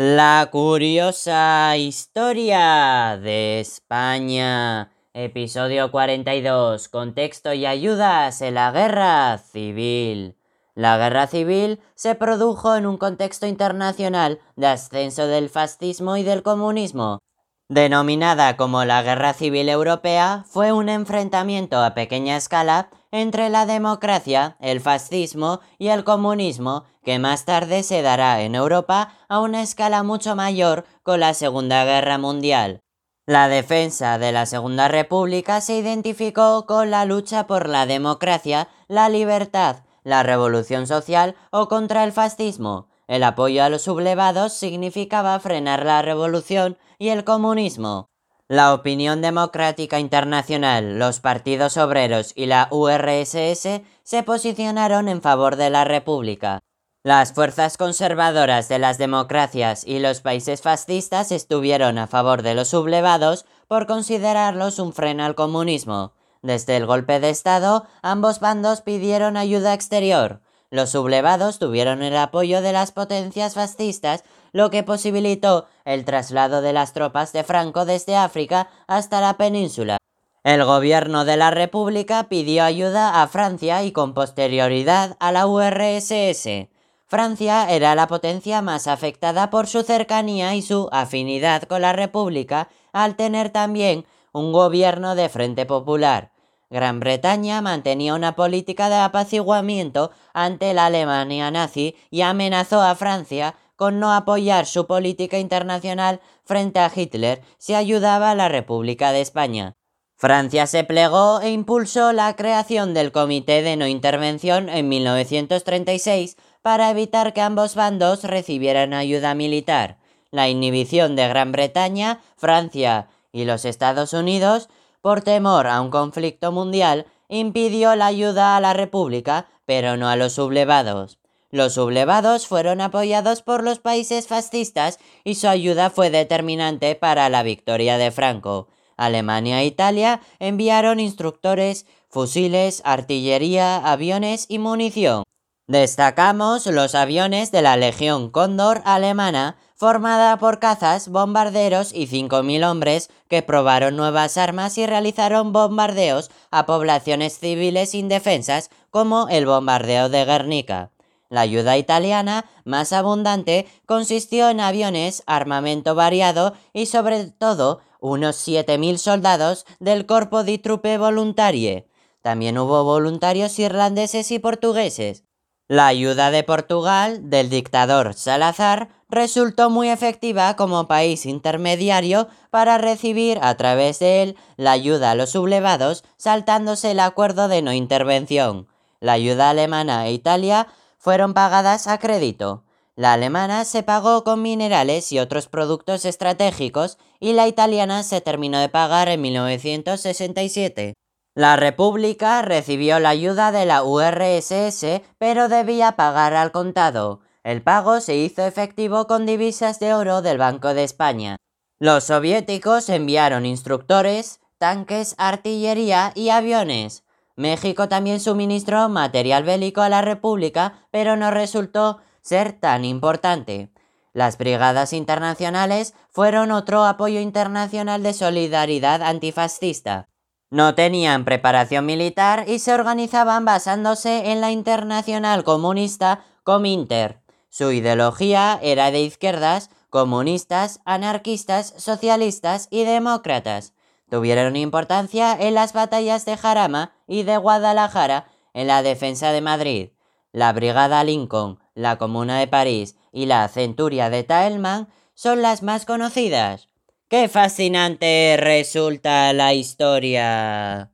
La curiosa historia de España. Episodio 42. Contexto y ayudas en la guerra civil. La guerra civil se produjo en un contexto internacional de ascenso del fascismo y del comunismo. Denominada como la Guerra Civil Europea, fue un enfrentamiento a pequeña escala entre la democracia, el fascismo y el comunismo, que más tarde se dará en Europa a una escala mucho mayor con la Segunda Guerra Mundial. La defensa de la Segunda República se identificó con la lucha por la democracia, la libertad, la revolución social o contra el fascismo. El apoyo a los sublevados significaba frenar la revolución y el comunismo. La opinión democrática internacional, los partidos obreros y la URSS se posicionaron en favor de la República. Las fuerzas conservadoras de las democracias y los países fascistas estuvieron a favor de los sublevados por considerarlos un freno al comunismo. Desde el golpe de Estado, ambos bandos pidieron ayuda exterior. Los sublevados tuvieron el apoyo de las potencias fascistas, lo que posibilitó el traslado de las tropas de Franco desde África hasta la península. El gobierno de la República pidió ayuda a Francia y con posterioridad a la URSS. Francia era la potencia más afectada por su cercanía y su afinidad con la República al tener también un gobierno de Frente Popular. Gran Bretaña mantenía una política de apaciguamiento ante la Alemania nazi y amenazó a Francia con no apoyar su política internacional frente a Hitler si ayudaba a la República de España. Francia se plegó e impulsó la creación del Comité de No Intervención en 1936 para evitar que ambos bandos recibieran ayuda militar. La inhibición de Gran Bretaña, Francia y los Estados Unidos por temor a un conflicto mundial, impidió la ayuda a la República, pero no a los sublevados. Los sublevados fueron apoyados por los países fascistas y su ayuda fue determinante para la victoria de Franco. Alemania e Italia enviaron instructores, fusiles, artillería, aviones y munición. Destacamos los aviones de la Legión Cóndor alemana, formada por cazas, bombarderos y 5.000 hombres que probaron nuevas armas y realizaron bombardeos a poblaciones civiles indefensas como el bombardeo de Guernica. La ayuda italiana, más abundante, consistió en aviones, armamento variado y sobre todo unos 7.000 soldados del Corpo di Truppe Voluntarie. También hubo voluntarios irlandeses y portugueses. La ayuda de Portugal del dictador Salazar resultó muy efectiva como país intermediario para recibir a través de él la ayuda a los sublevados saltándose el acuerdo de no intervención. La ayuda alemana e Italia fueron pagadas a crédito. La alemana se pagó con minerales y otros productos estratégicos y la italiana se terminó de pagar en 1967. La República recibió la ayuda de la URSS, pero debía pagar al contado. El pago se hizo efectivo con divisas de oro del Banco de España. Los soviéticos enviaron instructores, tanques, artillería y aviones. México también suministró material bélico a la República, pero no resultó ser tan importante. Las brigadas internacionales fueron otro apoyo internacional de solidaridad antifascista. No tenían preparación militar y se organizaban basándose en la internacional comunista Cominter. Su ideología era de izquierdas, comunistas, anarquistas, socialistas y demócratas. Tuvieron importancia en las batallas de Jarama y de Guadalajara en la defensa de Madrid. La Brigada Lincoln, la Comuna de París y la Centuria de Taelman son las más conocidas. ¡Qué fascinante resulta la historia!